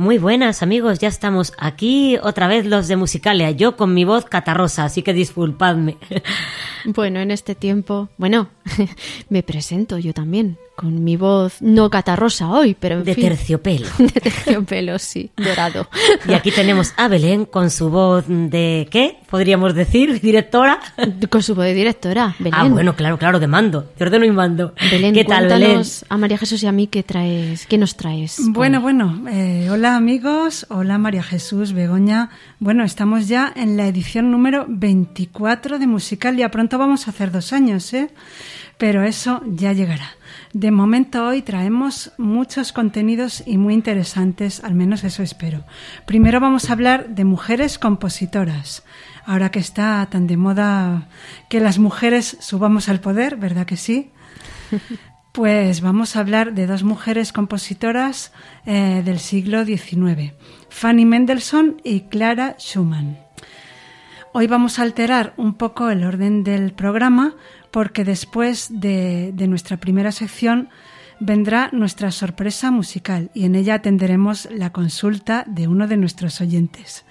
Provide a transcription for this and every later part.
Muy buenas amigos, ya estamos aquí otra vez los de Musicalia, yo con mi voz catarrosa, así que disculpadme. Bueno, en este tiempo, bueno, me presento yo también, con mi voz no catarrosa hoy, pero en De fin. terciopelo. De terciopelo, sí, dorado. Y aquí tenemos a Belén con su voz de ¿qué? Podríamos decir, directora. Con su voz de directora, Belén. Ah, bueno, claro, claro, de mando, de ordeno y mando. Belén, ¿Qué tal, Belén? a María Jesús y a mí qué traes, qué nos traes. Bueno, bueno, eh, hola amigos, hola María Jesús, Begoña. Bueno, estamos ya en la edición número 24 de Musicalia. Pronto vamos a hacer dos años, ¿eh? Pero eso ya llegará. De momento hoy traemos muchos contenidos y muy interesantes, al menos eso espero. Primero vamos a hablar de mujeres compositoras. Ahora que está tan de moda que las mujeres subamos al poder, ¿verdad que sí? Pues vamos a hablar de dos mujeres compositoras eh, del siglo XIX, Fanny Mendelssohn y Clara Schumann. Hoy vamos a alterar un poco el orden del programa porque después de, nuestra primera sección vendrá nuestra sorpresa musical y en ella atenderemos la consulta de uno de nuestros oyentes.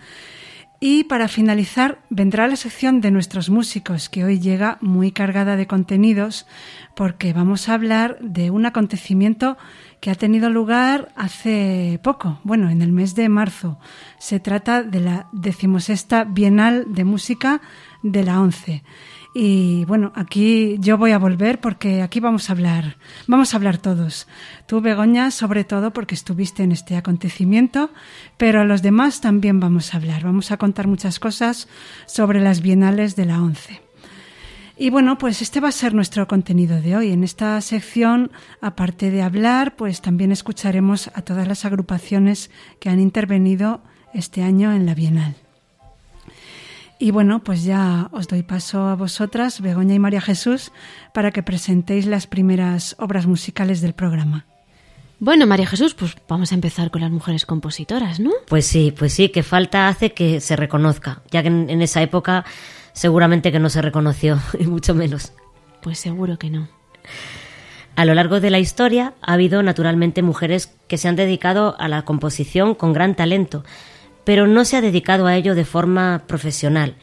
Y para finalizar vendrá la sección de nuestros músicos, que hoy llega muy cargada de contenidos, porque vamos a hablar de un acontecimiento que ha tenido lugar hace poco, bueno, en el mes de marzo. Se trata de la decimosexta Bienal de Música de la ONCE. Y bueno, aquí yo voy a volver porque aquí vamos a hablar, vamos a hablar todos. Tú, Begoña, sobre todo porque estuviste en este acontecimiento, pero a los demás también vamos a hablar. Vamos a contar muchas cosas sobre las bienales de la ONCE. Y bueno, pues este va a ser nuestro contenido de hoy. En esta sección, aparte de hablar, pues también escucharemos a todas las agrupaciones que han intervenido este año en la Bienal. Y bueno, pues ya os doy paso a vosotras, Begoña y María Jesús, para que presentéis las primeras obras musicales del programa. Bueno, María Jesús, pues vamos a empezar con las mujeres compositoras, ¿no? Pues sí, pues sí, que falta hace que se reconozca, ya que en, en esa época seguramente que no se reconoció, y mucho menos. Pues seguro que no. A lo largo de la historia ha habido naturalmente mujeres que se han dedicado a la composición con gran talento, pero no se ha dedicado a ello de forma profesional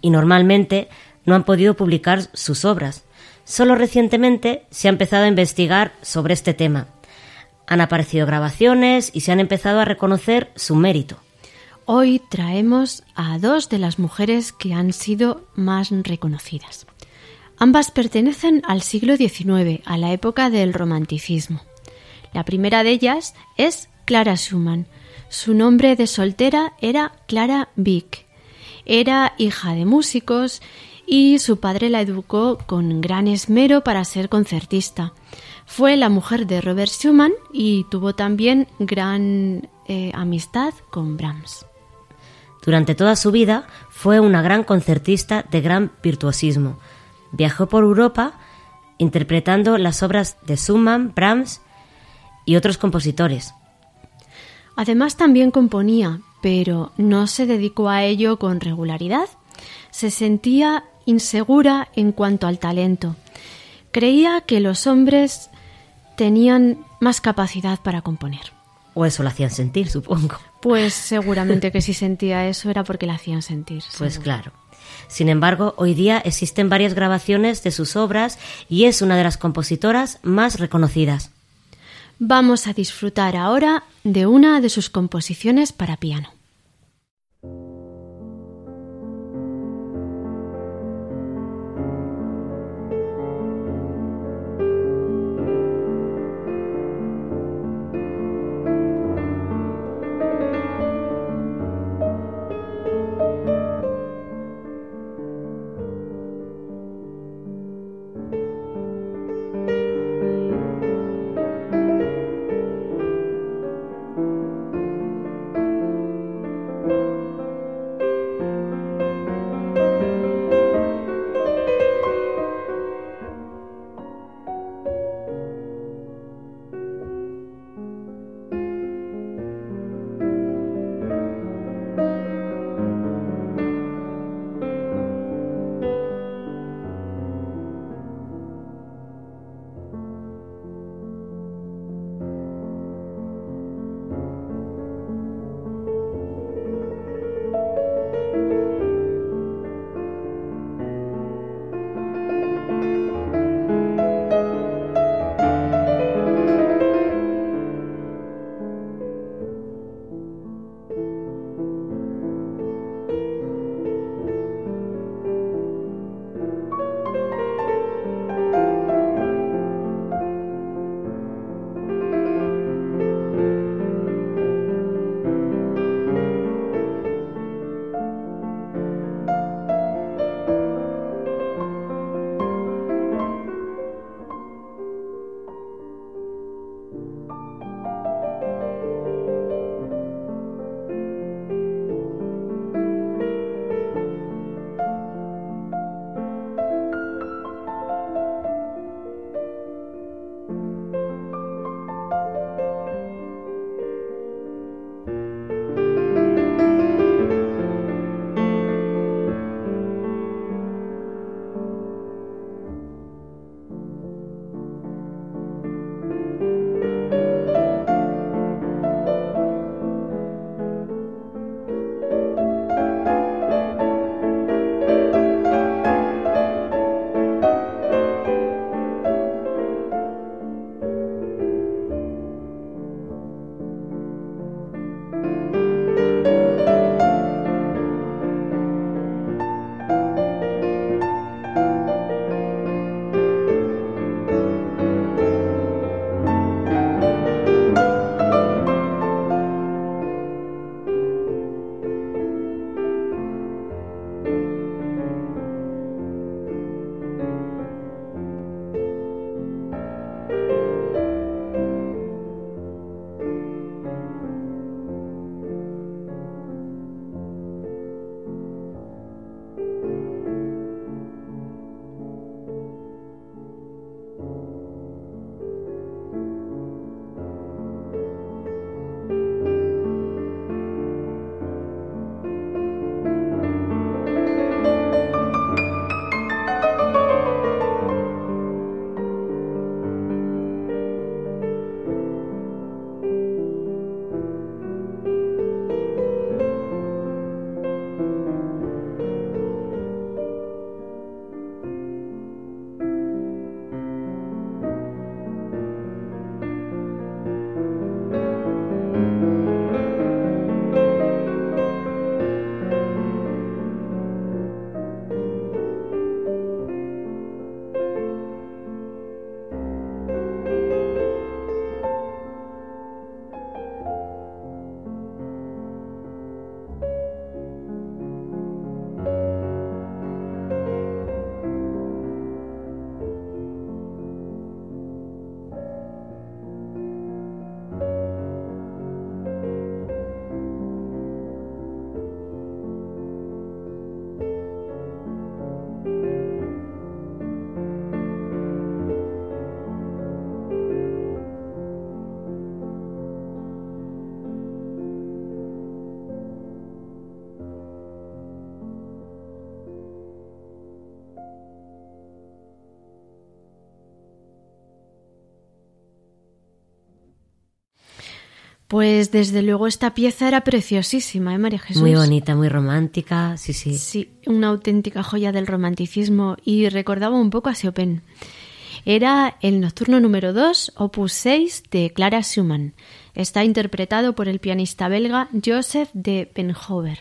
y normalmente no han podido publicar sus obras. Solo recientemente se ha empezado a investigar sobre este tema. Han aparecido grabaciones y se han empezado a reconocer su mérito. Hoy traemos a dos de las mujeres que han sido más reconocidas. Ambas pertenecen al siglo XIX, a la época del romanticismo. La primera de ellas es Clara Schumann. Su nombre de soltera era Clara Wieck. Era hija de músicos y su padre la educó con gran esmero para ser concertista. Fue la mujer de Robert Schumann y tuvo también gran eh, amistad con Brahms. Durante toda su vida fue una gran concertista de gran virtuosismo. Viajó por Europa interpretando las obras de Schumann, Brahms y otros compositores. Además también componía, pero no se dedicó a ello con regularidad. Se sentía insegura en cuanto al talento. Creía que los hombres tenían más capacidad para componer. O eso lo hacían sentir, supongo. Pues seguramente que si sentía eso era porque la hacían sentir. Pues claro. Sin embargo, hoy día existen varias grabaciones de sus obras y es una de las compositoras más reconocidas. Vamos a disfrutar ahora de una de sus composiciones para piano. Pues desde luego esta pieza era preciosísima, ¿eh, María Jesús? Muy bonita, muy romántica, sí, sí. Sí, una auténtica joya del romanticismo y recordaba un poco a Chopin. Era el nocturno número 2, opus 6 de Clara Schumann. Está interpretado por el pianista belga Joseph de Benhover.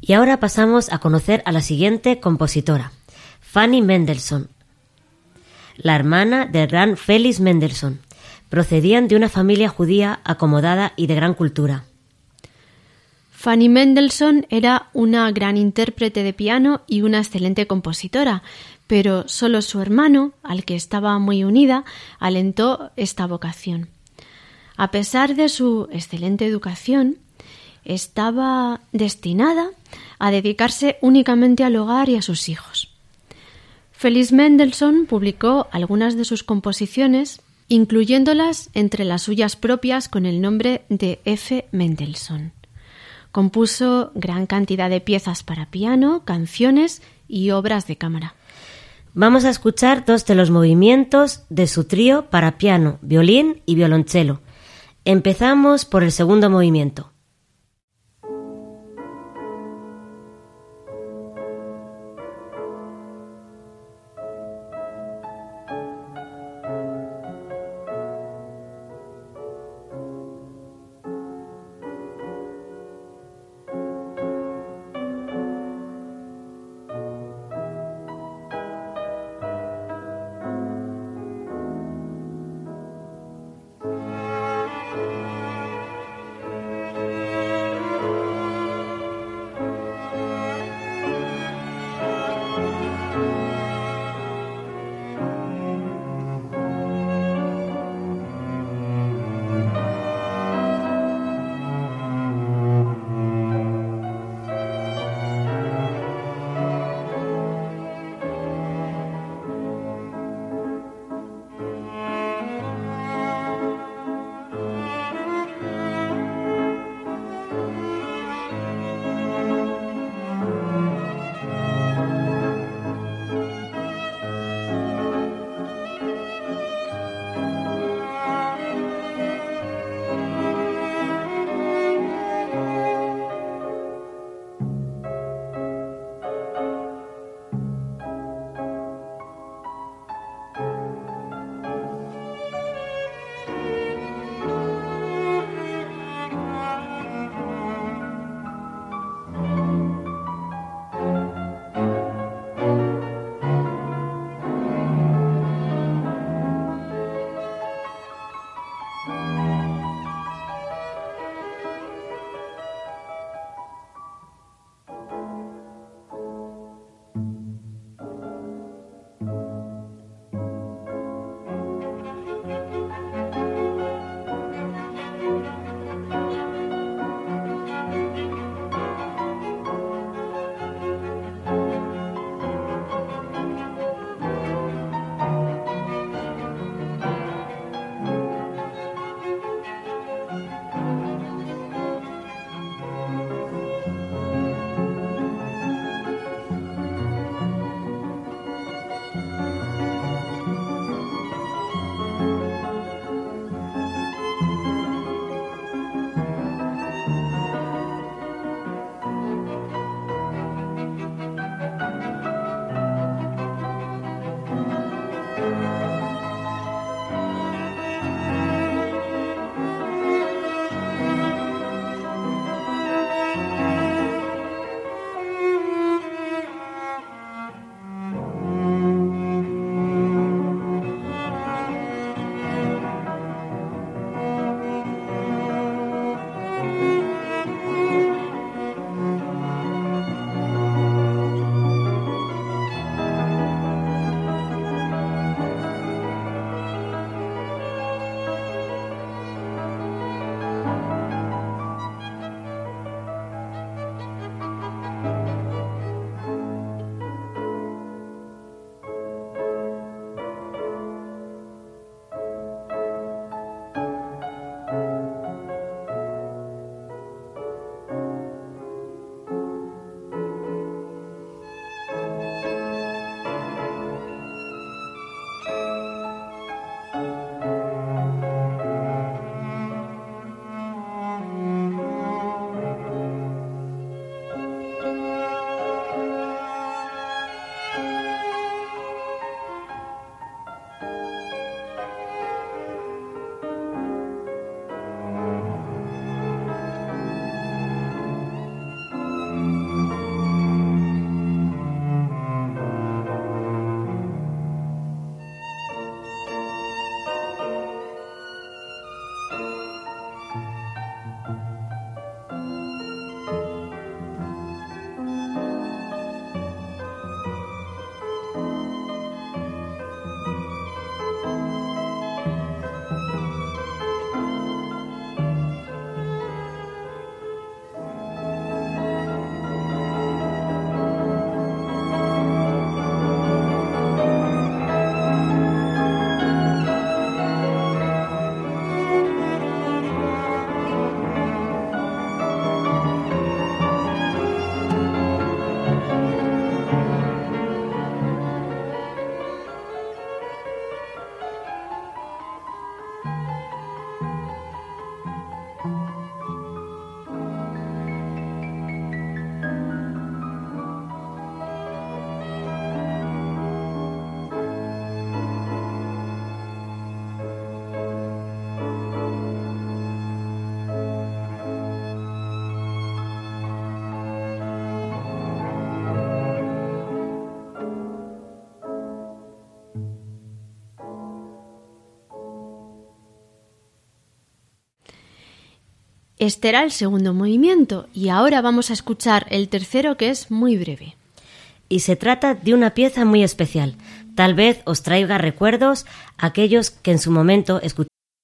Y ahora pasamos a conocer a la siguiente compositora, Fanny Mendelssohn, la hermana del gran Félix Mendelssohn. Procedían de una familia judía acomodada y de gran cultura. Fanny Mendelssohn era una gran intérprete de piano y una excelente compositora, pero solo su hermano, al que estaba muy unida, alentó esta vocación. A pesar de su excelente educación, estaba destinada a dedicarse únicamente al hogar y a sus hijos. Félix Mendelssohn publicó algunas de sus composiciones, incluyéndolas entre las suyas propias con el nombre de F. Mendelssohn. Compuso gran cantidad de piezas para piano, canciones y obras de cámara. Vamos a escuchar dos de los movimientos de su trío para piano, violín y violonchelo. Empezamos por el segundo movimiento. Este era el segundo movimiento y ahora vamos a escuchar el tercero que es muy breve. Y se trata de una pieza muy especial. Tal vez os traiga recuerdos aquellos que en su momento escucharon.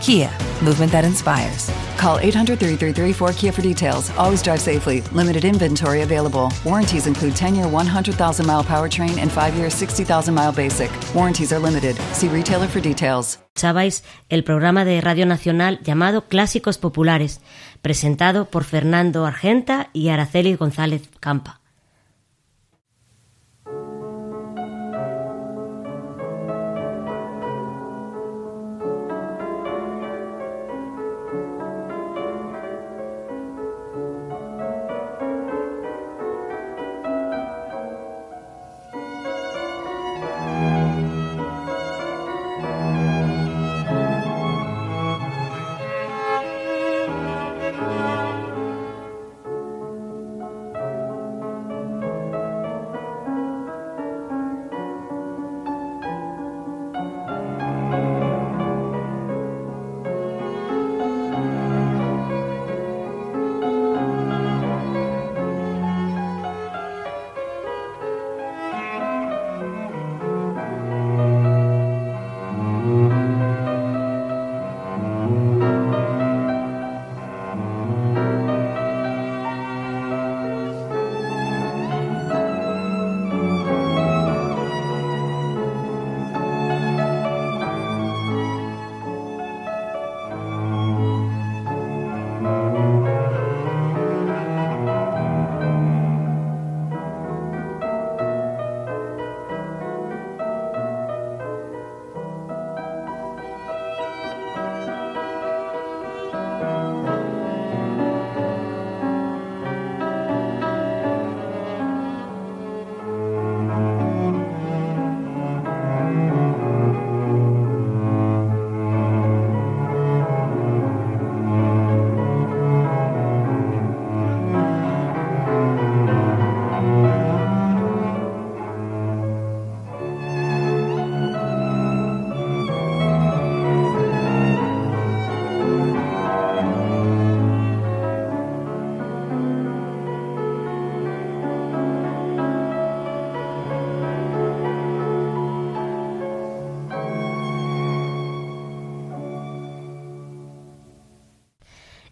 Kia, movement that inspires. Call 800 333 4KIA for details. Always drive safely. Limited inventory available. Warranties include 10 year 100,000 mile powertrain and 5 year 60,000 mile basic. Warranties are limited. See retailer for details. Escuchabais el programa de Radio Nacional llamado Clásicos Populares, presentado por Fernando Argenta y Araceli González Campa.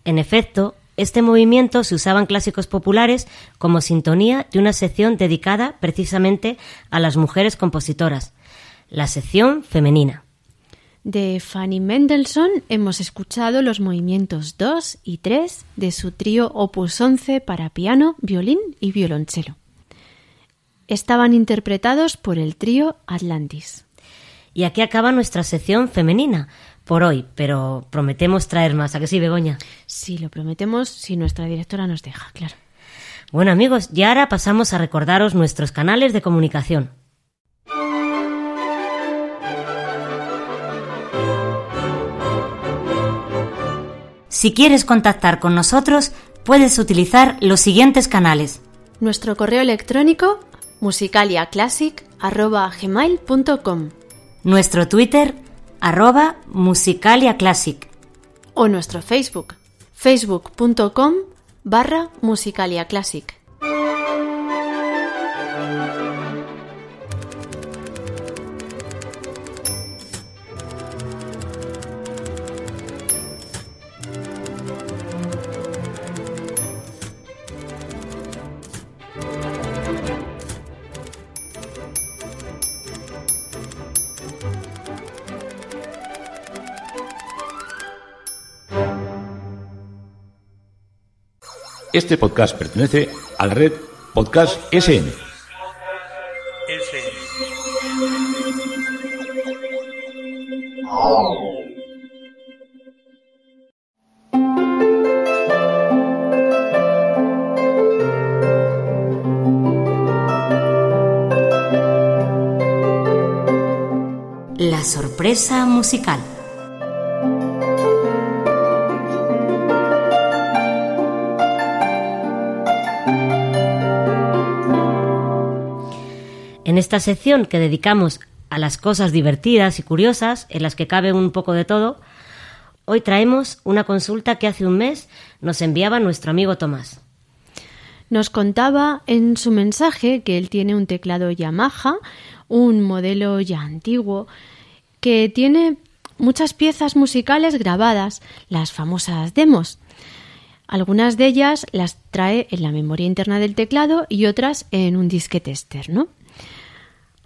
En efecto, este movimiento se usaba en clásicos populares como sintonía de una sección dedicada precisamente a las mujeres compositoras, la sección femenina. De Fanny Mendelssohn hemos escuchado los movimientos 2 y 3 de su trío Opus 11 para piano, violín y violonchelo. Estaban interpretados por el trío Atlantis. Y aquí acaba nuestra sección femenina por hoy, pero prometemos traer más. ¿A que sí, Begoña? Sí, lo prometemos si nuestra directora nos deja, claro. Bueno, amigos, y ahora pasamos a recordaros nuestros canales de comunicación. Si quieres contactar con nosotros, puedes utilizar los siguientes canales. Nuestro correo electrónico musicaliaclassic.gmail.com Nuestro Twitter, arroba Musicalia Classic. o nuestro Facebook facebook.com barra musicaliaclassic. Este podcast pertenece a la red Podcast SN. La sorpresa musical. En esta sección que dedicamos a las cosas divertidas y curiosas, en las que cabe un poco de todo, hoy traemos una consulta que hace un mes nos enviaba nuestro amigo Tomás. Nos contaba en su mensaje que él tiene un teclado Yamaha, un modelo ya antiguo, que tiene muchas piezas musicales grabadas, las famosas demos. Algunas de ellas las trae en la memoria interna del teclado y otras en un disquete externo.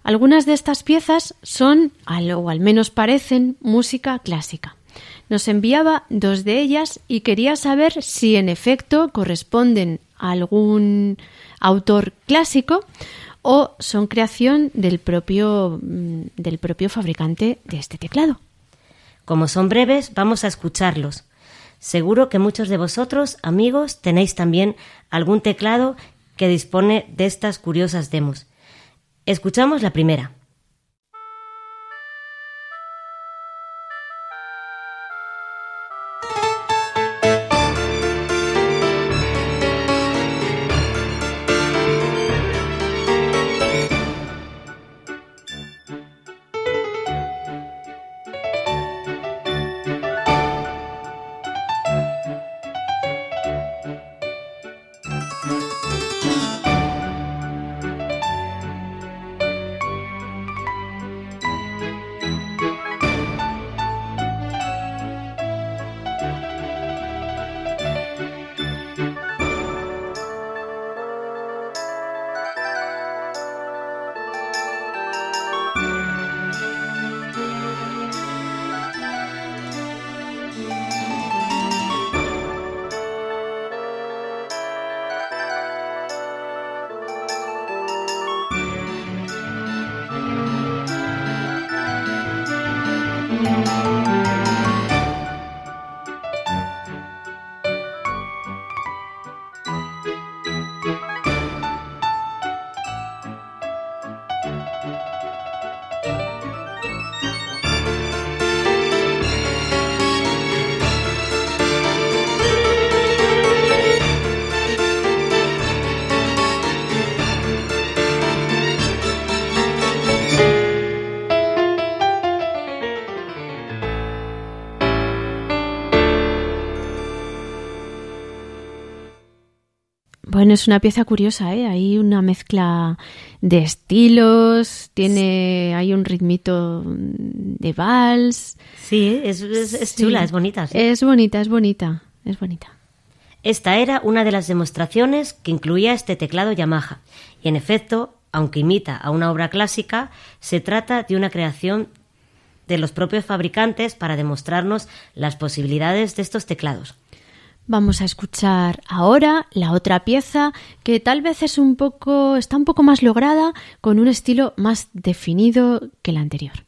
Algunas de estas piezas son, o al menos parecen, música clásica. Nos enviaba dos de ellas y quería saber si en efecto corresponden a algún autor clásico o son creación del propio, mm, del propio fabricante de este teclado. Como son breves, vamos a escucharlos. Seguro que muchos de vosotros, amigos, tenéis también algún teclado que dispone de estas curiosas demos. Escuchamos la primera. Bueno, es una pieza curiosa, ¿eh? Hay una mezcla de estilos, tiene, hay un ritmito de vals. Sí, es, es- es Sí. chula, es bonita. sí. Es bonita, es bonita, es bonita. Esta era una de las demostraciones que incluía este teclado Yamaha. Y en efecto, aunque imita a una obra clásica, se trata de una creación de los propios fabricantes para demostrarnos las posibilidades de estos teclados. Vamos a escuchar ahora la otra pieza que tal vez es un poco, está un poco más lograda con un estilo más definido que la anterior.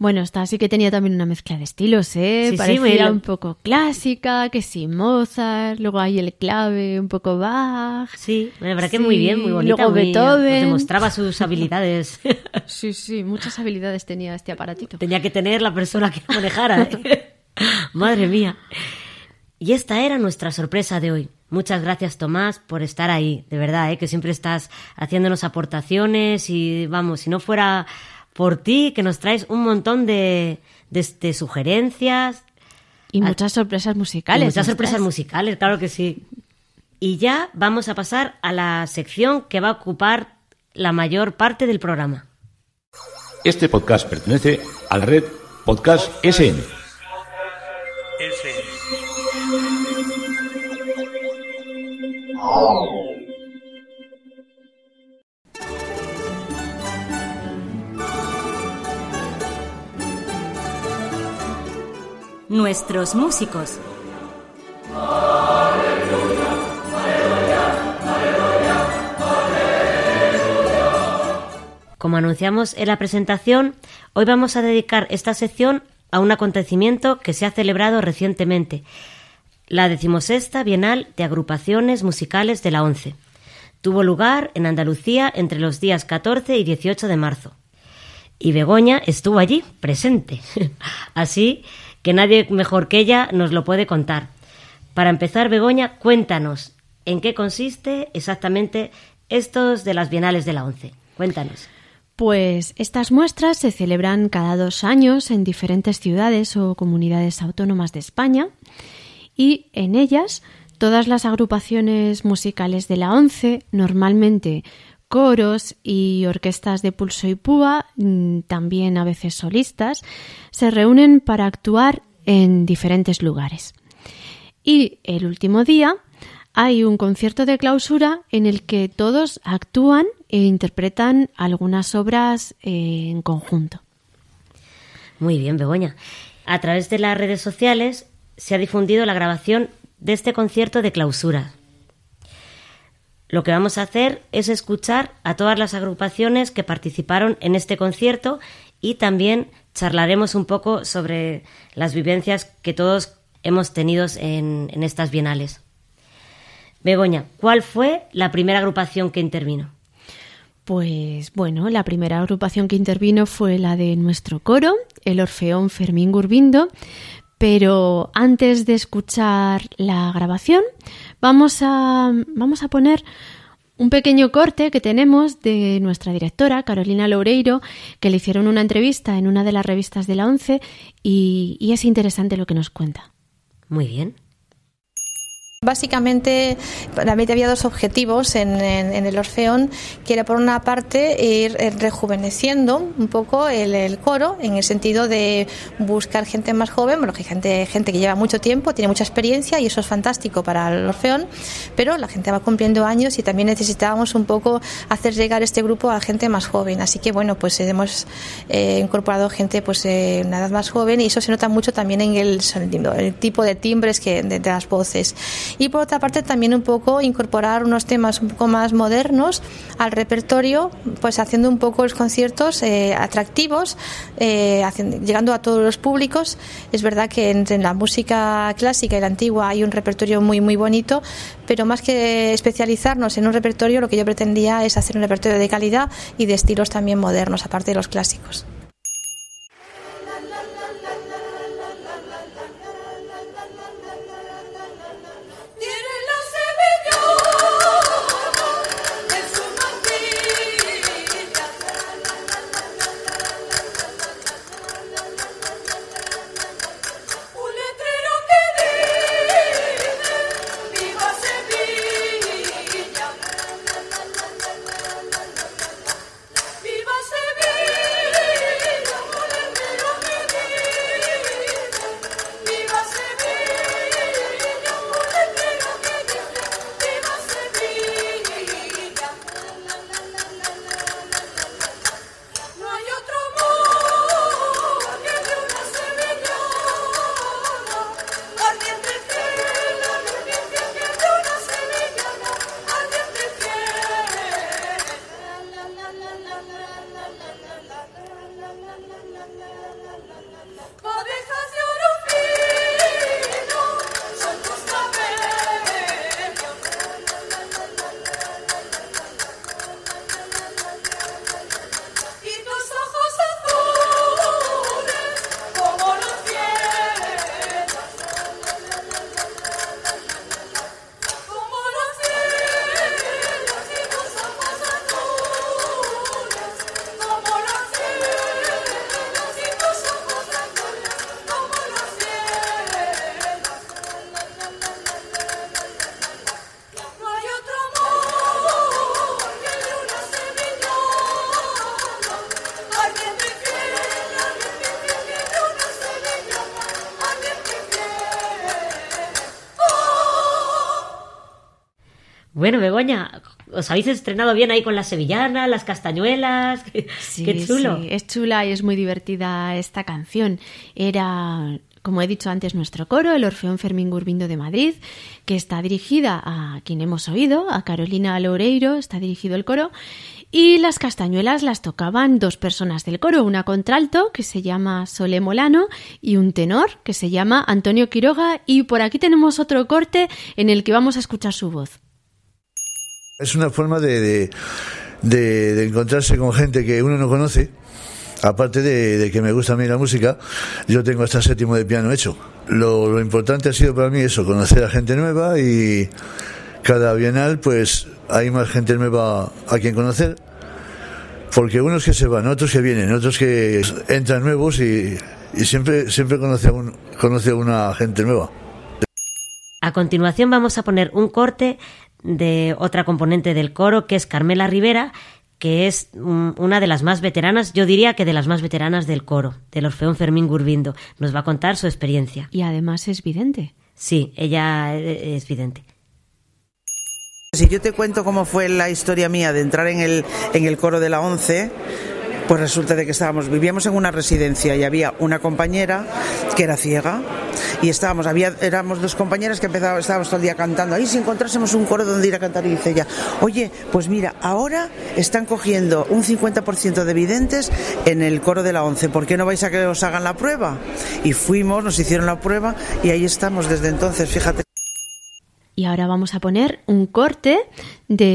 Bueno, esta sí que tenía también una mezcla de estilos, ¿eh? Sí, sí, Parecía bueno. un poco clásica, que sí, Mozart, luego hay el clave, un poco Bach. Sí, la verdad que Sí, muy bien, muy bonita. luego muy- Beethoven. nos demostraba sus habilidades. Sí, sí, muchas habilidades tenía este aparatito. Tenía que tener la persona que lo manejara. ¿eh? Madre mía. Y esta era nuestra sorpresa de hoy. Muchas gracias, Tomás, por estar ahí. De verdad, ¿eh? que siempre estás haciéndonos aportaciones y vamos, si no fuera por ti, que nos traes un montón de, de, de sugerencias, Y Ah, muchas sorpresas musicales. y muchas ¿no sorpresas estás? musicales, claro que sí. Y ya vamos a pasar a la sección que va a ocupar la mayor parte del programa. Este podcast pertenece a la red Podcast SN. Nuestros músicos. Como anunciamos en la presentación, hoy vamos a dedicar esta sección a un acontecimiento que se ha celebrado recientemente, la decimosexta Bienal de Agrupaciones Musicales de la ONCE. Tuvo lugar en Andalucía entre los días 14 y 18 de marzo. Y Begoña estuvo allí, presente. Así que nadie mejor que ella nos lo puede contar. Para empezar, Begoña, cuéntanos en qué consiste exactamente estos de las Bienales de la ONCE. Cuéntanos. Pues estas muestras se celebran cada dos años en diferentes ciudades o comunidades autónomas de España y en ellas todas las agrupaciones musicales de la ONCE, normalmente coros y orquestas de pulso y púa, mm, también a veces solistas, se reúnen para actuar en diferentes lugares. Y el último día hay un concierto de clausura en el que todos actúan e interpretan algunas obras eh, en conjunto. Muy bien, Begoña. A través de las redes sociales se ha difundido la grabación de este concierto de clausura. Lo que vamos a hacer es escuchar a todas las agrupaciones que participaron en este concierto y también charlaremos un poco sobre las vivencias que todos hemos tenido en, en estas bienales. Begoña, ¿cuál fue la primera agrupación que intervino? Pues bueno, la primera agrupación que intervino fue la de nuestro coro, el Orfeón Fermín Gurbindo, pero antes de escuchar la grabación, vamos a, vamos a poner un pequeño corte que tenemos de nuestra directora, Carolina Loureiro, que le hicieron una entrevista en una de las revistas de la ONCE y, y es interesante lo que nos cuenta. Muy bien. Básicamente, para mí había dos objetivos en, en- en el Orfeón, que era por una parte ir eh, rejuveneciendo un poco el, coro, en el sentido de buscar gente más joven, bueno, que gente, gente que lleva mucho tiempo, tiene mucha experiencia y eso es fantástico para el Orfeón, pero la gente va cumpliendo años y también necesitábamos un poco hacer llegar este grupo a gente más joven. Así que bueno, pues hemos eh, incorporado gente pues eh, una edad más joven y eso se nota mucho también en el el tipo de timbres que de las voces. Y por otra parte también un poco incorporar unos temas un poco más modernos al repertorio, pues haciendo un poco los conciertos eh, atractivos, eh, llegando a todos los públicos. Es verdad que entre la música clásica y la antigua hay un repertorio muy muy bonito, pero más que especializarnos en un repertorio, lo que yo pretendía es hacer un repertorio de calidad y de estilos también modernos, aparte de los clásicos. Os habéis estrenado bien ahí con las sevillanas, las castañuelas. Qué, Sí, qué chulo. sí, es chula y es muy divertida esta canción. Era, como he dicho antes, nuestro coro, el Orfeón Fermín Gurbindo de Madrid, que está dirigida a quien hemos oído, a Carolina Loureiro, está dirigido el coro. Y las castañuelas las tocaban dos personas del coro, una contralto que se llama Sole Molano y un tenor que se llama Antonio Quiroga. Y por aquí tenemos otro corte en el que vamos a escuchar su voz. Es una forma de, de, de- encontrarse con gente que uno no conoce. Aparte de, de que me gusta a mí la música, yo tengo hasta séptimo de piano hecho. Lo, lo importante ha sido para mí eso, conocer a gente nueva y cada bienal pues hay más gente nueva a quien conocer. Porque unos que se van, otros que vienen, otros que entran nuevos y, y siempre, siempre conoce a, un, conoce a una gente nueva. A continuación vamos a poner un corte de otra componente del coro, que es Carmela Rivera, que es mm, una de las más veteranas, yo diría que de las más veteranas del coro, del Orfeón Fermín Gurbindo. Nos va a contar su experiencia. Y además es vidente. Sí, ella eh, es vidente. Si yo te cuento cómo fue la historia mía de entrar en el, en el coro de la ONCE, pues resulta de que estábamos, vivíamos en una residencia y había una compañera que era ciega y estábamos, había, éramos dos compañeras que empezábamos, estábamos todo el día cantando. Ahí si encontrásemos un coro donde ir a cantar y dice ella, oye, pues mira, ahora están cogiendo un 50% de videntes en el coro de la ONCE, ¿por qué no vais a que os hagan la prueba? Y fuimos, nos hicieron la prueba y ahí estamos desde entonces, fíjate. Y ahora vamos a poner un corte de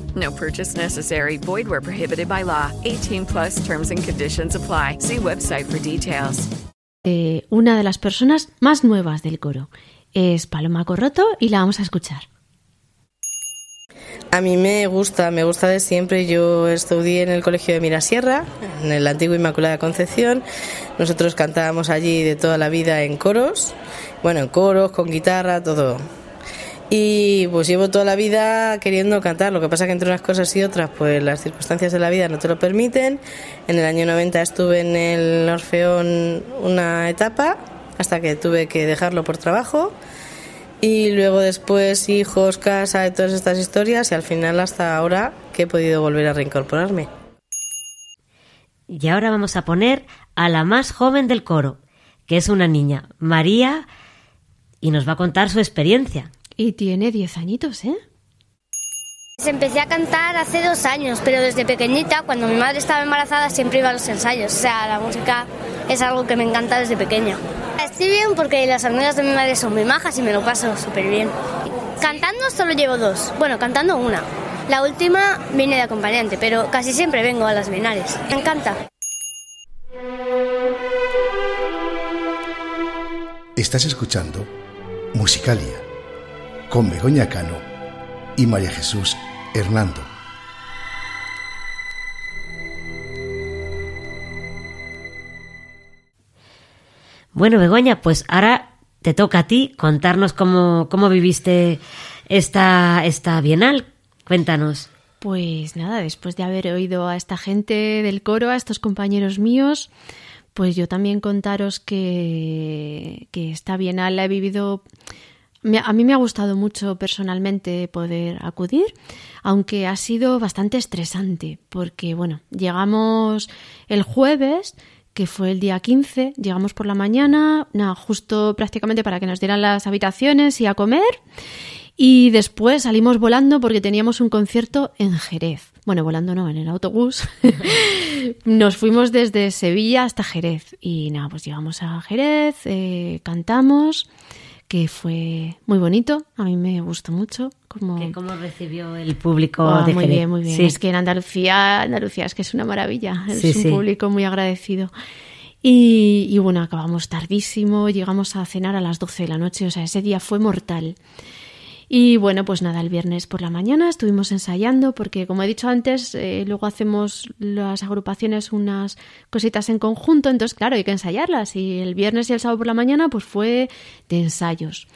No purchase necessary. Void where prohibited by law. 18 plus terms and conditions apply. See website for details. eh, una de las personas más nuevas del coro. Es Paloma Corroto y la vamos a escuchar. A mí me gusta, me gusta de siempre. Yo estudié en el colegio de Mirasierra, en el antiguo Inmaculada Concepción. Nosotros cantábamos allí de toda la vida en coros, bueno, en coros, con guitarra, todo. Y pues llevo toda la vida queriendo cantar. Lo que pasa que entre unas cosas y otras, pues las circunstancias de la vida no te lo permiten. En el año 90 estuve en el Orfeón una etapa, hasta que tuve que dejarlo por trabajo. Y luego después hijos, casa y todas estas historias y al final hasta ahora que he podido volver a reincorporarme. Y ahora vamos a poner a la más joven del coro, que es una niña, María, y nos va a contar su experiencia. Y tiene 10 añitos, ¿eh? Pues Empecé a cantar hace dos años, pero desde pequeñita, cuando mi madre estaba embarazada, siempre iba a los ensayos. O sea, la música es algo que me encanta desde pequeña. Estoy bien porque las amigas de mi madre son muy majas y me lo paso súper bien. Cantando solo llevo dos. Bueno, cantando una. La última vine de acompañante, pero casi siempre vengo a las bienales. Me encanta. Estás escuchando Musicalia con Begoña Cano y María Jesús Hernando. Bueno, Begoña, pues ahora te toca a ti contarnos cómo, cómo viviste esta, esta bienal. Cuéntanos. Pues nada, después de haber oído a esta gente del coro, a estos compañeros míos, pues yo también contaros que, que esta Bienal la he vivido a mí me ha gustado mucho personalmente poder acudir, aunque ha sido bastante estresante, porque bueno, llegamos el jueves, que fue el día 15, llegamos por la mañana, justo prácticamente para que nos dieran las habitaciones y a comer, y después salimos volando porque teníamos un concierto en Jerez. Bueno, volando no, en el autobús. Nos fuimos desde Sevilla hasta Jerez y nada, pues llegamos a Jerez, eh, cantamos, que fue muy bonito, a mí me gustó mucho. Como... ¿Que ¿Cómo recibió el público Ah, de muy Jerez? bien, muy bien. Sí. Es que en Andalucía, Andalucía es que es una maravilla. Es Sí, un sí. público muy agradecido. Y, y bueno, acabamos tardísimo, llegamos a cenar a las 12 de la noche, o sea, ese día fue mortal. Y bueno, pues nada, el viernes por la mañana estuvimos ensayando porque, como he dicho antes, eh, luego hacemos las agrupaciones unas cositas en conjunto, entonces claro, hay que ensayarlas. Y el viernes y el sábado por la mañana pues fue de ensayos.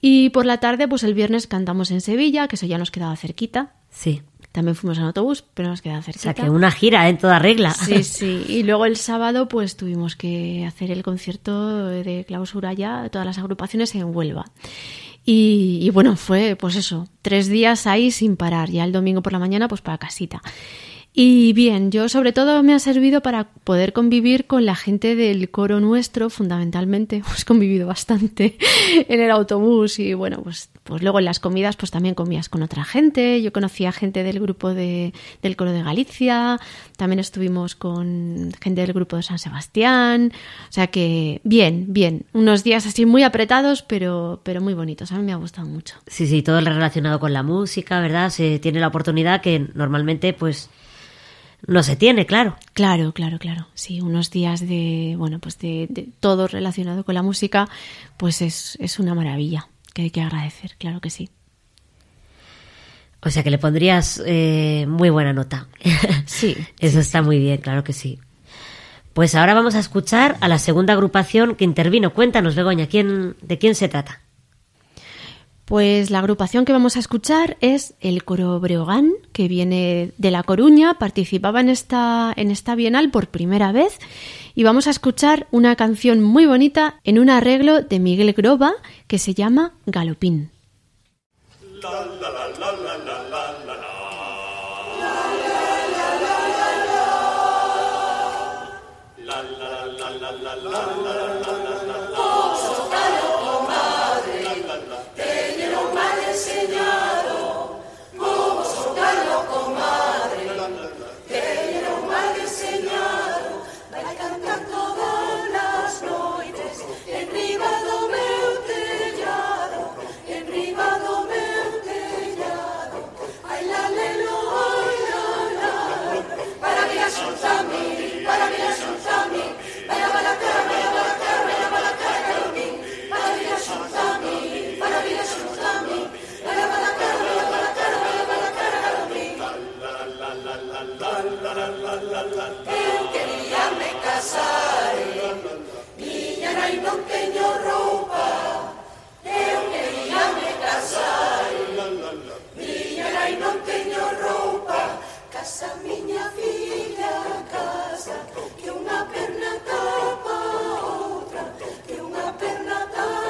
Y por la tarde, pues el viernes cantamos en Sevilla, que eso ya nos quedaba cerquita. Sí. También fuimos en autobús, pero nos quedaba O cerquita. sea, que una gira en toda regla. Sí, sí. Y luego el sábado, pues tuvimos que hacer el concierto de clausura ya, todas las agrupaciones en Huelva. Y, bueno, fue pues eso, tres días ahí sin parar. Ya el domingo por la mañana, pues para casita. Y bien, yo sobre todo me ha servido para poder convivir con la gente del coro nuestro, fundamentalmente, pues convivido bastante en el autobús y bueno, pues, pues luego en las comidas pues también comías con otra gente, yo conocía gente del grupo de, del coro de Galicia, también estuvimos con gente del grupo de San Sebastián, o sea que bien, bien, unos días así muy apretados pero, pero muy bonitos, a mí me ha gustado mucho. Sí, sí, todo relacionado con la música, ¿verdad? Se tiene la oportunidad que normalmente, pues, no se tiene, claro. Claro, claro, claro. Sí, unos días de, bueno, pues de, de todo relacionado con la música, pues es, es una maravilla que hay que agradecer, claro que sí. O sea que le pondrías eh, muy buena nota. Sí. Eso está muy bien, claro que sí. Pues ahora vamos a escuchar a la segunda agrupación que intervino. Cuéntanos, Begoña, ¿quién, ¿de quién se trata? Pues la agrupación que vamos a escuchar es el Coro Breogán, que viene de La Coruña, participaba en esta, en esta Bienal por primera vez y vamos a escuchar una canción muy bonita en un arreglo de Miguel Groba que se llama Galopín. Que unha perna tapa a outra, que unha perna tapa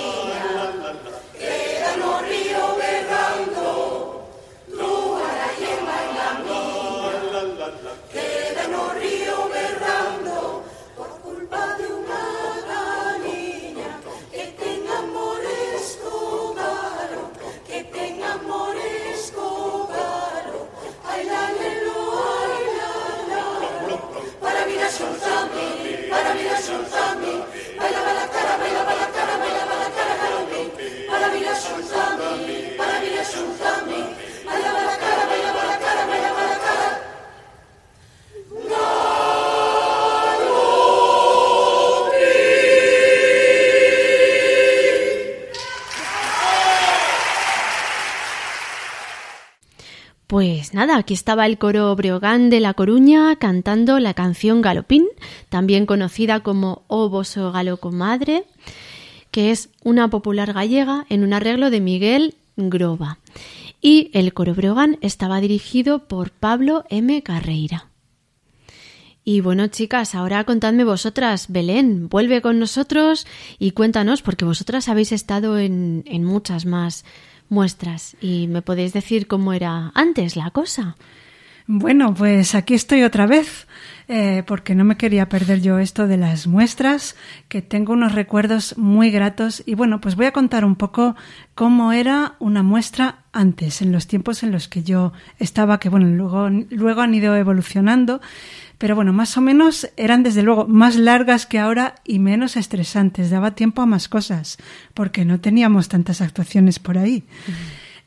Pues nada, aquí estaba el coro Breogán de La Coruña cantando la canción Galopín, también conocida como O Boso Galo Comadre, que es una popular gallega en un arreglo de Miguel Groba. Y el coro Breogán estaba dirigido por Pablo M. Carreira. Y bueno, chicas, ahora contadme vosotras, Belén, vuelve con nosotros y cuéntanos, porque vosotras habéis estado en, en muchas más muestras y me podéis decir cómo era antes la cosa. Bueno, pues aquí estoy otra vez, eh, porque no me quería perder yo esto de las muestras, que tengo unos recuerdos muy gratos. Y bueno, pues voy a contar un poco cómo era una muestra antes, en los tiempos en los que yo estaba, que bueno, luego, luego han ido evolucionando, pero bueno, más o menos eran desde luego más largas que ahora y menos estresantes, daba tiempo a más cosas, porque no teníamos tantas actuaciones por ahí.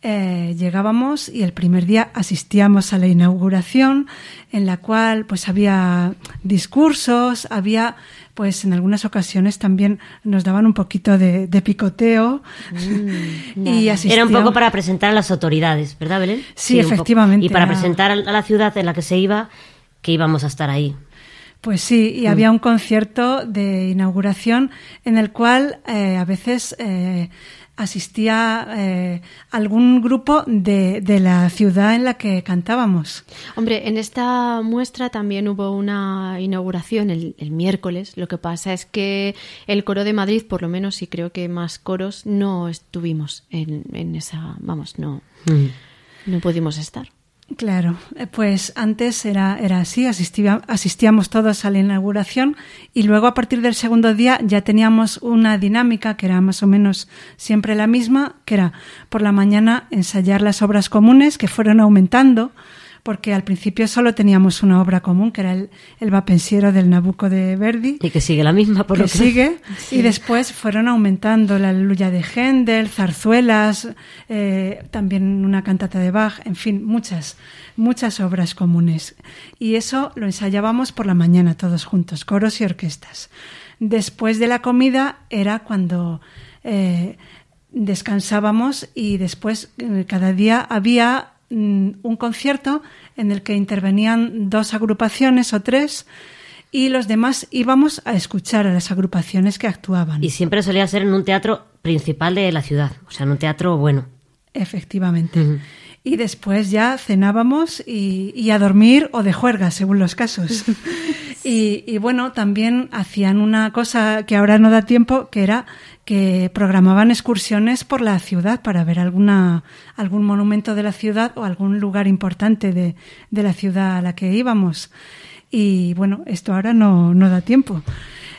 Eh, llegábamos y el primer día asistíamos a la inauguración en la cual pues había discursos, había pues en algunas ocasiones también nos daban un poquito de, de picoteo Mm, y Era un poco para presentar a las autoridades, ¿verdad, Belén? Sí, efectivamente, Y para era- presentar a la ciudad en la que se iba que íbamos a estar ahí. Pues sí, y Mm. había un concierto de inauguración en el cual eh, a veces eh, asistía eh, algún grupo de, de la ciudad en la que cantábamos. Hombre, en esta muestra también hubo una inauguración el, el miércoles. Lo que pasa es que el coro de Madrid, por lo menos, y creo que más coros, no estuvimos en, en esa. Vamos, no, no pudimos estar. Claro, eh, pues antes era, era así, asistía- asistíamos todos a la inauguración y luego a partir del segundo día ya teníamos una dinámica que era más o menos siempre la misma, que era por la mañana ensayar las obras comunes que fueron aumentando, porque al principio solo teníamos una obra común, que era el, el Vapensiero del Nabucco de Verdi. Y que sigue la misma, por que lo que sigue, Sí. y después fueron aumentando la Aleluya de Händel, zarzuelas, eh, también una cantata de Bach, en fin, muchas, muchas obras comunes. Y eso lo ensayábamos por la mañana todos juntos, coros y orquestas. Después de la comida era cuando eh, descansábamos y después eh, cada día había un concierto en el que intervenían dos agrupaciones o tres y los demás íbamos a escuchar a las agrupaciones que actuaban. Y siempre solía ser en un teatro principal de la ciudad, o sea, en un teatro bueno. Efectivamente. Y después ya cenábamos y, y a dormir o de juerga, según los casos. y, y bueno, también hacían una cosa que ahora no da tiempo, que era que programaban excursiones por la ciudad para ver alguna, algún monumento de la ciudad o algún lugar importante de, de la ciudad a la que íbamos. Y bueno, esto ahora no, no da tiempo.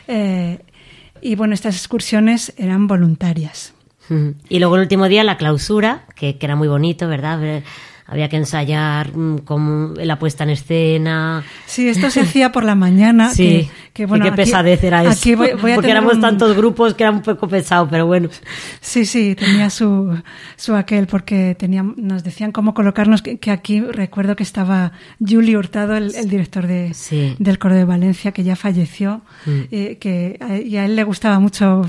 Eh, y bueno, estas excursiones eran voluntarias. Y luego el último día la clausura, que, que era muy bonito, ¿verdad? Ver- Había que ensayar mm, como la puesta en escena. Sí, esto se hacía por la mañana. Sí, que, que, bueno, qué aquí- pesadez era eso. aquí voy- voy a Porque éramos un- tantos grupos que era un poco pesado, pero bueno. Sí, sí, tenía su, su aquel, porque teníamos, nos decían cómo colocarnos, que, que aquí recuerdo que estaba Juli Hurtado, el, el director de, Sí. del Coro de Valencia, que ya falleció, Mm. eh, que a, y a él le gustaba mucho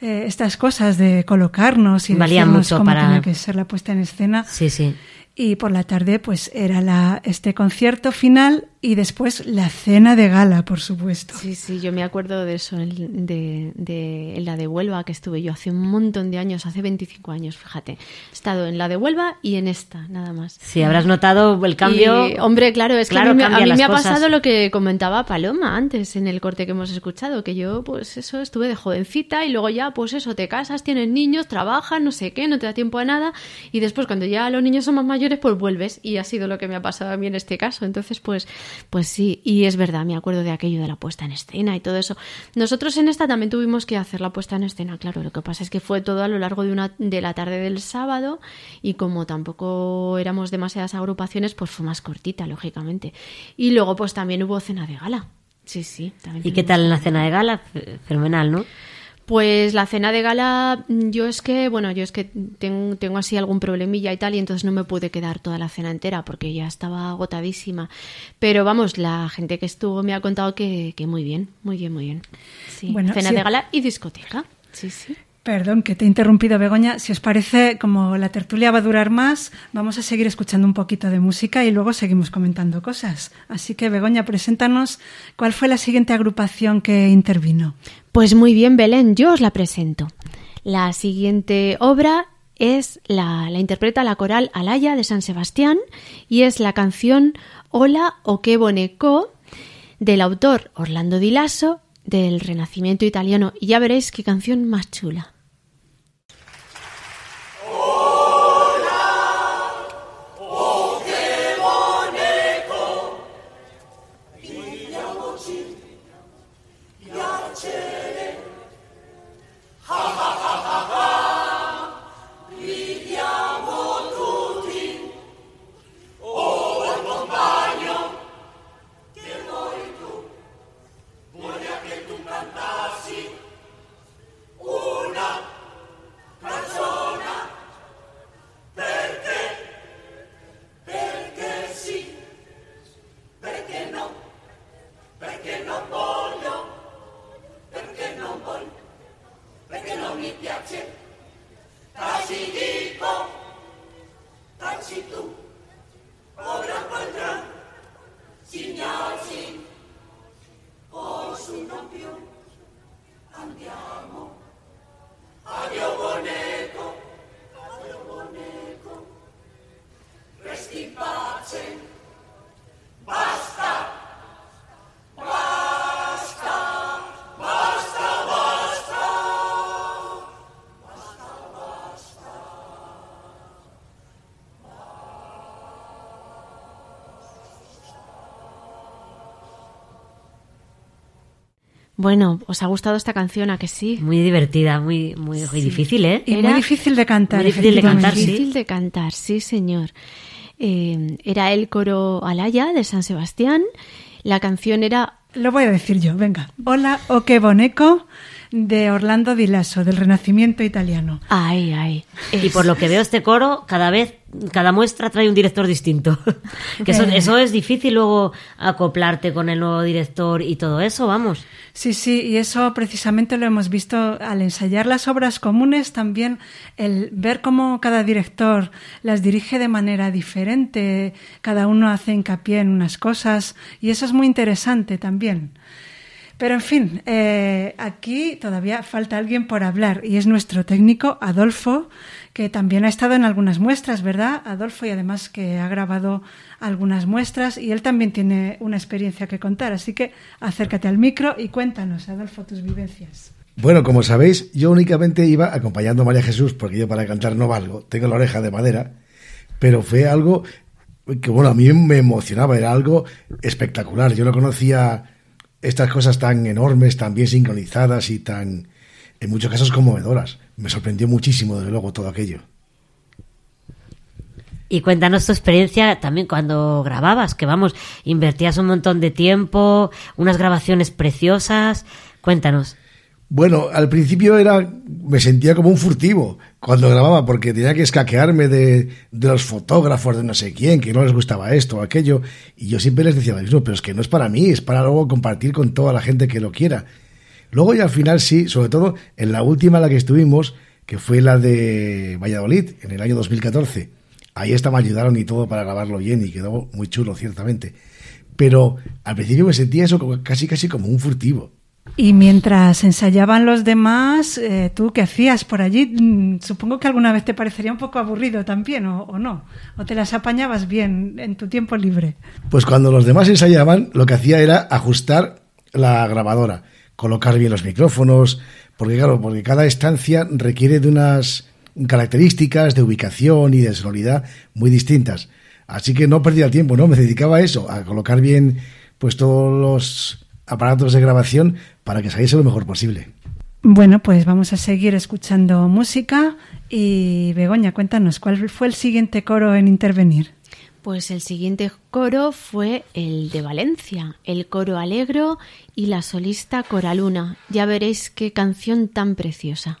eh, estas cosas de colocarnos y Valía mucho cómo para- tenía que ser la puesta en escena. Sí, sí. Y por la tarde, pues era la, este concierto final y después la cena de gala, por supuesto. Sí, sí, yo me acuerdo de eso, el- de, de en la de Huelva que estuve yo hace un montón de años, hace 25 años, fíjate. He estado en la de Huelva y en esta, nada más. Sí, habrás notado el cambio. Y, hombre, claro, es Claro, que a mí, me- a mí ha pasado lo que comentaba Paloma antes en el corte que hemos escuchado, que yo, pues eso, estuve de jovencita y luego ya, pues eso, te casas, tienes niños, trabajas, no sé qué, no te da tiempo a nada y después cuando ya los niños son más mayores, pues vuelves y ha sido lo que me ha pasado a mí en este caso. Entonces, pues, pues sí, y es verdad, me acuerdo de aquello de la puesta en escena y todo eso. Nosotros en esta también tuvimos que hacer la puesta en escena, claro, lo que pasa es que fue todo a lo largo de, una, de la tarde del sábado y como tampoco éramos demasiadas agrupaciones, pues fue más cortita, lógicamente. Y luego pues también hubo cena de gala. Sí, sí. También ¿Y qué tal en la cena de gala? Fenomenal, ¿no? Pues la cena de gala, mm, yo es que, bueno, yo es que tengo, tengo así algún problemilla y tal, y entonces no me pude quedar toda la cena entera porque ya estaba agotadísima. Pero vamos, la gente que estuvo me ha contado que, que muy bien, muy bien, muy bien. Sí, Bueno, cena sí. de gala y discoteca. Sí, sí. Perdón que te he interrumpido, Begoña. Si os parece, como la tertulia va a durar más, vamos a seguir escuchando un poquito de música y luego seguimos comentando cosas. Así que, Begoña, preséntanos cuál fue la siguiente agrupación que intervino. Pues muy bien, Belén, yo os la presento. La siguiente obra es la, la interpreta la coral Alaya de San Sebastián y es la canción Hola o qué boneco del autor Orlando Di Lasso del Renacimiento italiano. Y ya veréis qué canción más chula. Bueno, ¿os ha gustado esta canción? ¿A que sí? Muy divertida, muy, muy, muy difícil, ¿eh? Y muy difícil de cantar. Muy difícil de cantar, sí. Difícil de cantar, sí, señor. Eh, era el coro Alaya de San Sebastián. La canción era Lo voy a decir yo, venga. Hola o qué boneco de Orlando Di Lasso, del Renacimiento italiano. Ay, ay. Y por lo que veo este coro, cada vez, cada muestra trae un director distinto. que eso, Eh. eso es difícil luego acoplarte con el nuevo director y todo eso, vamos. Sí, sí, y eso precisamente lo hemos visto al ensayar las obras comunes, también el ver cómo cada director las dirige de manera diferente, cada uno hace hincapié en unas cosas, y eso es muy interesante también. Pero en fin, eh, aquí todavía falta alguien por hablar y es nuestro técnico Adolfo, que también ha estado en algunas muestras, ¿verdad? Adolfo, y además que ha grabado algunas muestras y él también tiene una experiencia que contar. Así que acércate al micro y cuéntanos, Adolfo, tus vivencias. Bueno, como sabéis, yo únicamente iba acompañando a María Jesús, porque yo para cantar no valgo, tengo la oreja de madera, pero fue algo que, bueno, a mí me emocionaba, era algo espectacular. Yo no conocía estas cosas tan enormes, tan bien sincronizadas y tan, en muchos casos, conmovedoras. Me sorprendió muchísimo, desde luego, todo aquello. Y cuéntanos tu experiencia también cuando grababas, que vamos, invertías un montón de tiempo, unas grabaciones preciosas. Cuéntanos. Bueno, al principio era me sentía como un furtivo cuando grababa porque tenía que escaquearme de, de los fotógrafos de no sé quién, que no les gustaba esto o aquello, y yo siempre les decía lo mismo, pero es que no es para mí, es para luego compartir con toda la gente que lo quiera. Luego y al final sí, sobre todo en la última en la que estuvimos, que fue la de Valladolid, en el año 2014. Ahí esta me ayudaron y todo para grabarlo bien y quedó muy chulo, ciertamente. Pero al principio me sentía eso casi casi como un furtivo. Y mientras ensayaban los demás, eh, ¿tú qué hacías por allí? Mm, Supongo que alguna vez te parecería un poco aburrido también, ¿o, o no? ¿O te las apañabas bien en tu tiempo libre? Pues cuando los demás ensayaban, lo que hacía era ajustar la grabadora, colocar bien los micrófonos, porque claro, porque cada estancia requiere de unas características de ubicación y de sonoridad muy distintas. Así que no perdía el tiempo, ¿no? Me dedicaba a eso, a colocar bien pues todos los aparatos de grabación para que saliese lo mejor posible. Bueno, pues vamos a seguir escuchando música y Begoña, cuéntanos, ¿cuál fue el siguiente coro en intervenir? Pues el siguiente coro fue el de Valencia, el coro Alegro y la solista Coraluna. Ya veréis qué canción tan preciosa.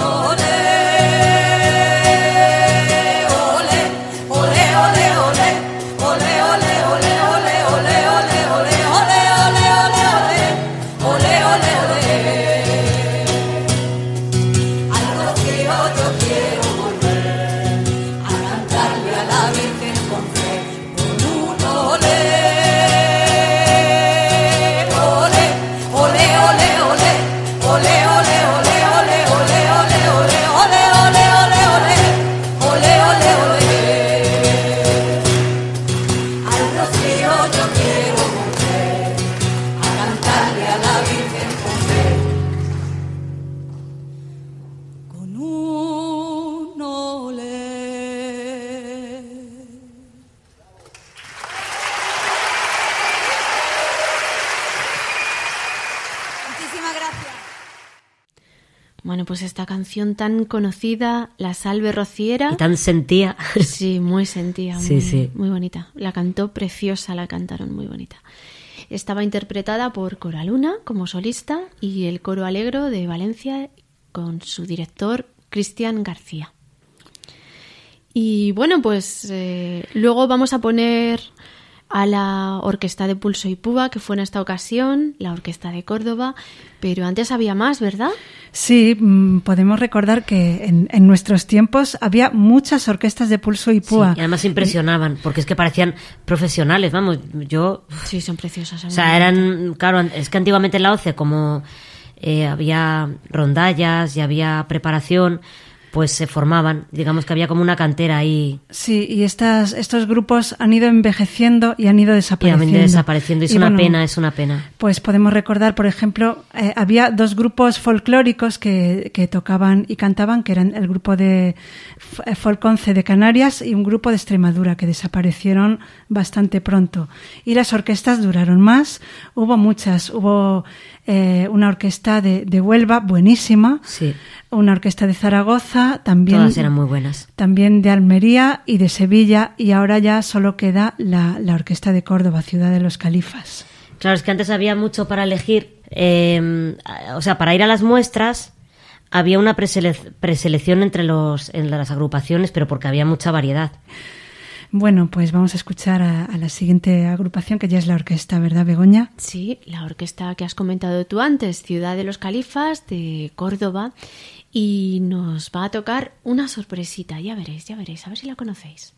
Oh. Esta canción tan conocida, La Salve Rociera. Y tan sentía. Sí, muy sentía. Sí, muy, sí. Muy bonita. La cantó preciosa, la cantaron muy bonita. Estaba interpretada por Coraluna como solista y el Coro Alegro de Valencia con su director Cristian García. Y bueno, pues eh, luego vamos a poner a la Orquesta de Pulso y Puba, que fue en esta ocasión, la Orquesta de Córdoba, pero antes había más, ¿verdad? Sí, mm, podemos recordar que en, en nuestros tiempos había muchas orquestas de pulso y Sí, púa. y además impresionaban, porque es que parecían profesionales, vamos, yo... Sí, son preciosas. O sea, eran, claro, es que antiguamente en la OCE, como eh, había rondallas y había preparación, pues se formaban. Digamos que había como una cantera ahí. Sí, y estas, estos grupos han ido envejeciendo y han ido Y desapareciendo. han ido desapareciendo. Es Y una bueno, pena, es una pena. Pues podemos recordar, por ejemplo, eh, había dos grupos folclóricos que, que tocaban y cantaban, que eran el grupo de eh, Folk 11 de Canarias y un grupo de Extremadura, que desaparecieron bastante pronto. Y las orquestas duraron más, hubo muchas, hubo eh, una orquesta de, de Huelva, buenísima, Sí. una orquesta de Zaragoza, también Todas eran muy buenas. también de Almería y de Sevilla y ahora ya solo queda la, la Orquesta de Córdoba, Ciudad de los Califas. Claro, es que antes había mucho para elegir. eh, o sea, para ir a las muestras había una presele- preselección entre los, en las agrupaciones, pero porque había mucha variedad. Bueno, pues vamos a escuchar a, la siguiente agrupación que ya es la orquesta, ¿verdad, Begoña? Sí, la orquesta que has comentado tú antes, Ciudad de los Califas de Córdoba, y nos va a tocar una sorpresita, ya veréis, ya veréis, a ver si la conocéis.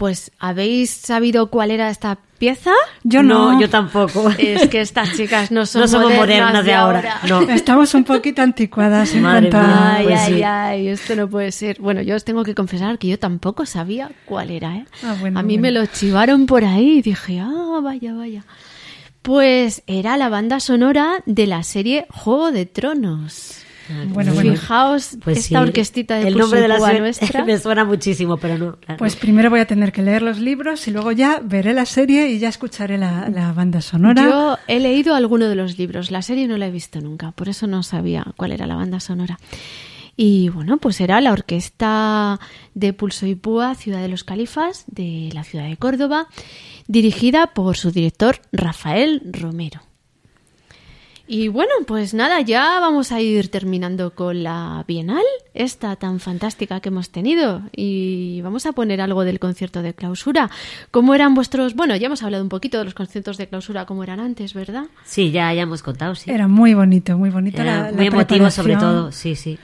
Pues ¿habéis sabido cuál era esta pieza? Yo no. yo tampoco. Es que estas chicas no son No somos modernas, modernas de ahora, no. Estamos un poquito anticuadas en Madre cuanto a... Ay, Pues ay, sí. ay, esto no puede ser. Bueno, yo os tengo que confesar que yo tampoco sabía cuál era, ¿eh? Ah, bueno, a mí bueno. me lo chivaron por ahí y dije, ah, vaya, vaya. Pues era la banda sonora de la serie Juego de Tronos. Bueno, bueno. Fijaos Pues esta sí. orquestita de El nombre de la serie nuestra. me suena muchísimo, pero no. claro. Pues primero voy a tener que leer los libros y luego ya veré la serie y ya escucharé la, la banda sonora. Yo he leído alguno de los libros, la serie no la he visto nunca, por eso no sabía cuál era la banda sonora. Y bueno, pues era la orquesta de Pulso y Púa, Ciudad de los Califas, de la ciudad de Córdoba, dirigida por su director Rafael Romero. Y bueno, pues nada, ya vamos a ir terminando con la Bienal, esta tan fantástica que hemos tenido. Y vamos a poner algo del concierto de clausura. ¿Cómo eran vuestros.? Bueno, ya hemos hablado un poquito de los conciertos de clausura, cómo eran antes, ¿verdad? Sí, ya, ya hemos contado, sí. Era muy bonito, muy bonito. Era la, muy la emotivo, sobre todo, sí, sí.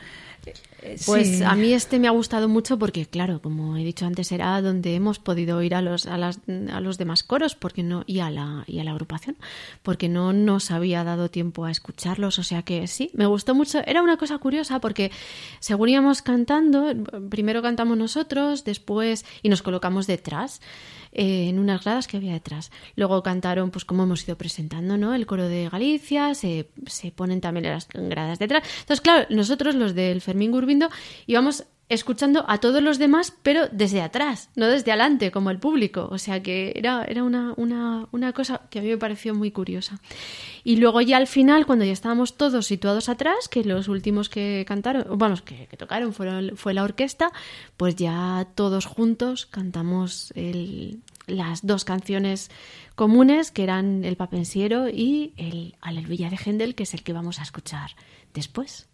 Pues Sí. a mí este me ha gustado mucho porque, claro, como he dicho antes, era donde hemos podido ir a los, a las, a los demás coros porque no, y, a la, y a la agrupación, porque no nos había dado tiempo a escucharlos. O sea que sí, me gustó mucho. Era una cosa curiosa porque según íbamos cantando, primero cantamos nosotros, después y nos colocamos detrás. eh, en unas gradas que había detrás. Luego cantaron, pues como hemos ido presentando, ¿no? El coro de Galicia, se, se ponen también las gradas detrás. Entonces, claro, nosotros los del Fermín Gurbindo íbamos escuchando a todos los demás, pero desde atrás, no desde adelante, como el público. O sea que era, era una, una, una cosa que a mí me pareció muy curiosa. Y luego ya al final, cuando ya estábamos todos situados atrás, que los últimos que cantaron, vamos, que, que tocaron fueron, fue la orquesta, pues ya todos juntos cantamos las dos canciones comunes, que eran el Papensiero y el Aleluya de Händel, que es el que vamos a escuchar después.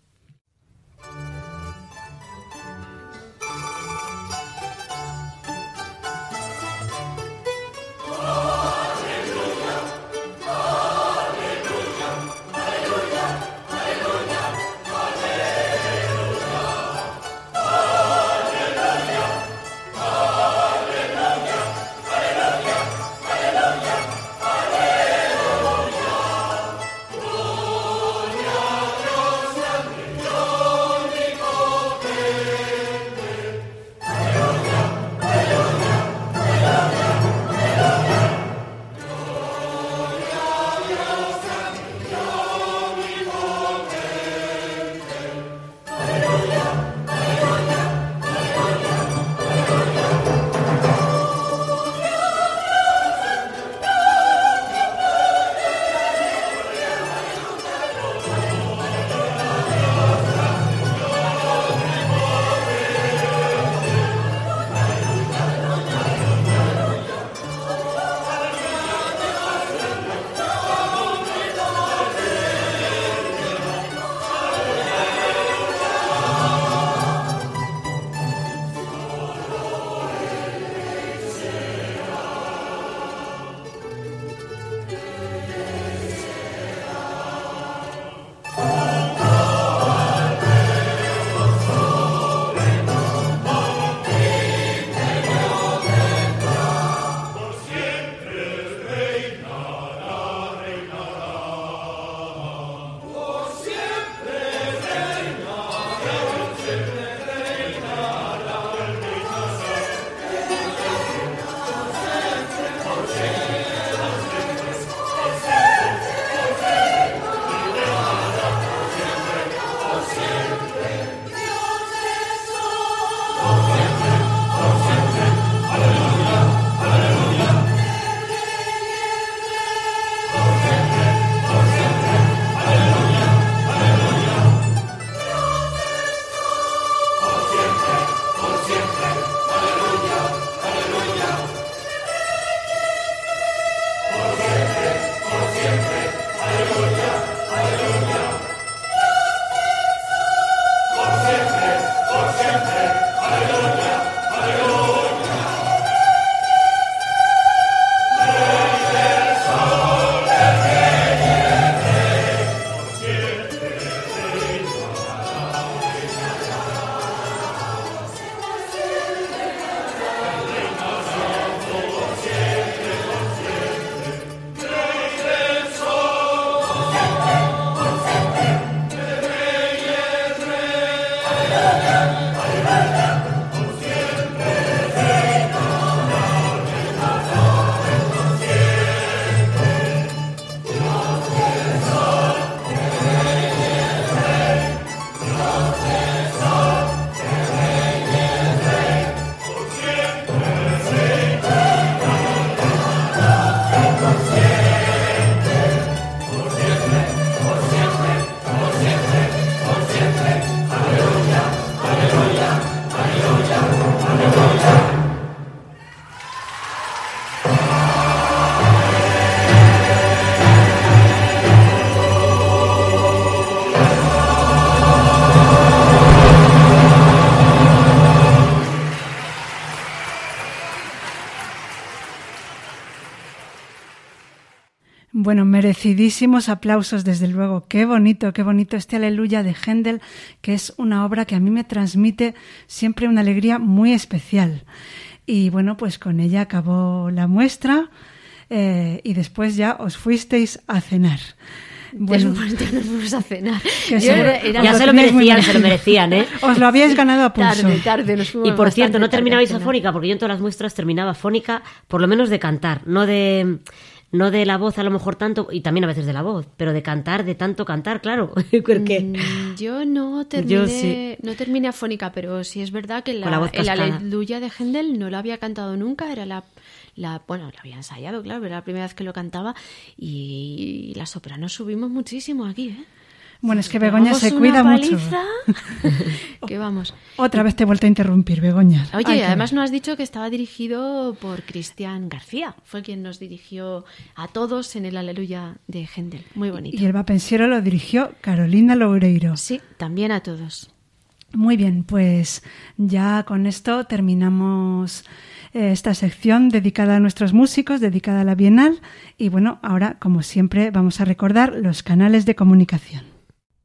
Merecidísimos aplausos, desde luego. Qué bonito, qué bonito este Aleluya de Händel, que es una obra que a mí me transmite siempre una alegría muy especial. Y bueno, pues con ella acabó la muestra eh, y después ya os fuisteis a cenar. Bueno, ya nos fuimos a cenar. Ya se lo merecían, se lo merecían, ¿eh? Os lo habíais ganado a pulso. Tarde, tarde, nos fuimos Y por cierto, no terminabais afónica, porque yo en todas las muestras terminaba fónica, por lo menos de cantar, no de no de la voz a lo mejor tanto, y también a veces de la voz, pero de cantar, de tanto cantar, claro. Porque Mm, Yo no terminé, Yo sí. no terminé afónica, pero sí es verdad que la, la el. Aleluya de Händel no lo había cantado nunca, era la, la bueno, lo había ensayado, claro, pero era la primera vez que lo cantaba y las sopranos subimos muchísimo aquí, ¿eh? Bueno, es que Begoña se cuida mucho. que vamos. Otra vez te he vuelto a interrumpir, Begoña. Oye, además no has dicho que estaba dirigido por Cristian García. Fue quien nos dirigió a todos en el Aleluya de Händel. Muy bonito. Y el vapensiero lo dirigió Carolina Loureiro. Sí, también a todos. Muy bien, pues ya con esto terminamos eh, esta sección dedicada a nuestros músicos, dedicada a la Bienal. Y bueno, ahora, como siempre, vamos a recordar los canales de comunicación.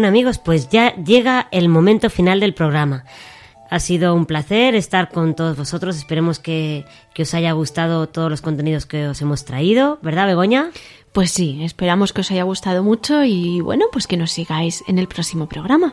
Bueno amigos, pues ya llega el momento final del programa. Ha sido un placer estar con todos vosotros. Esperemos que, que os haya gustado todos los contenidos que os hemos traído, ¿verdad, Begoña? Pues sí, esperamos que os haya gustado mucho y bueno, pues que nos sigáis en el próximo programa.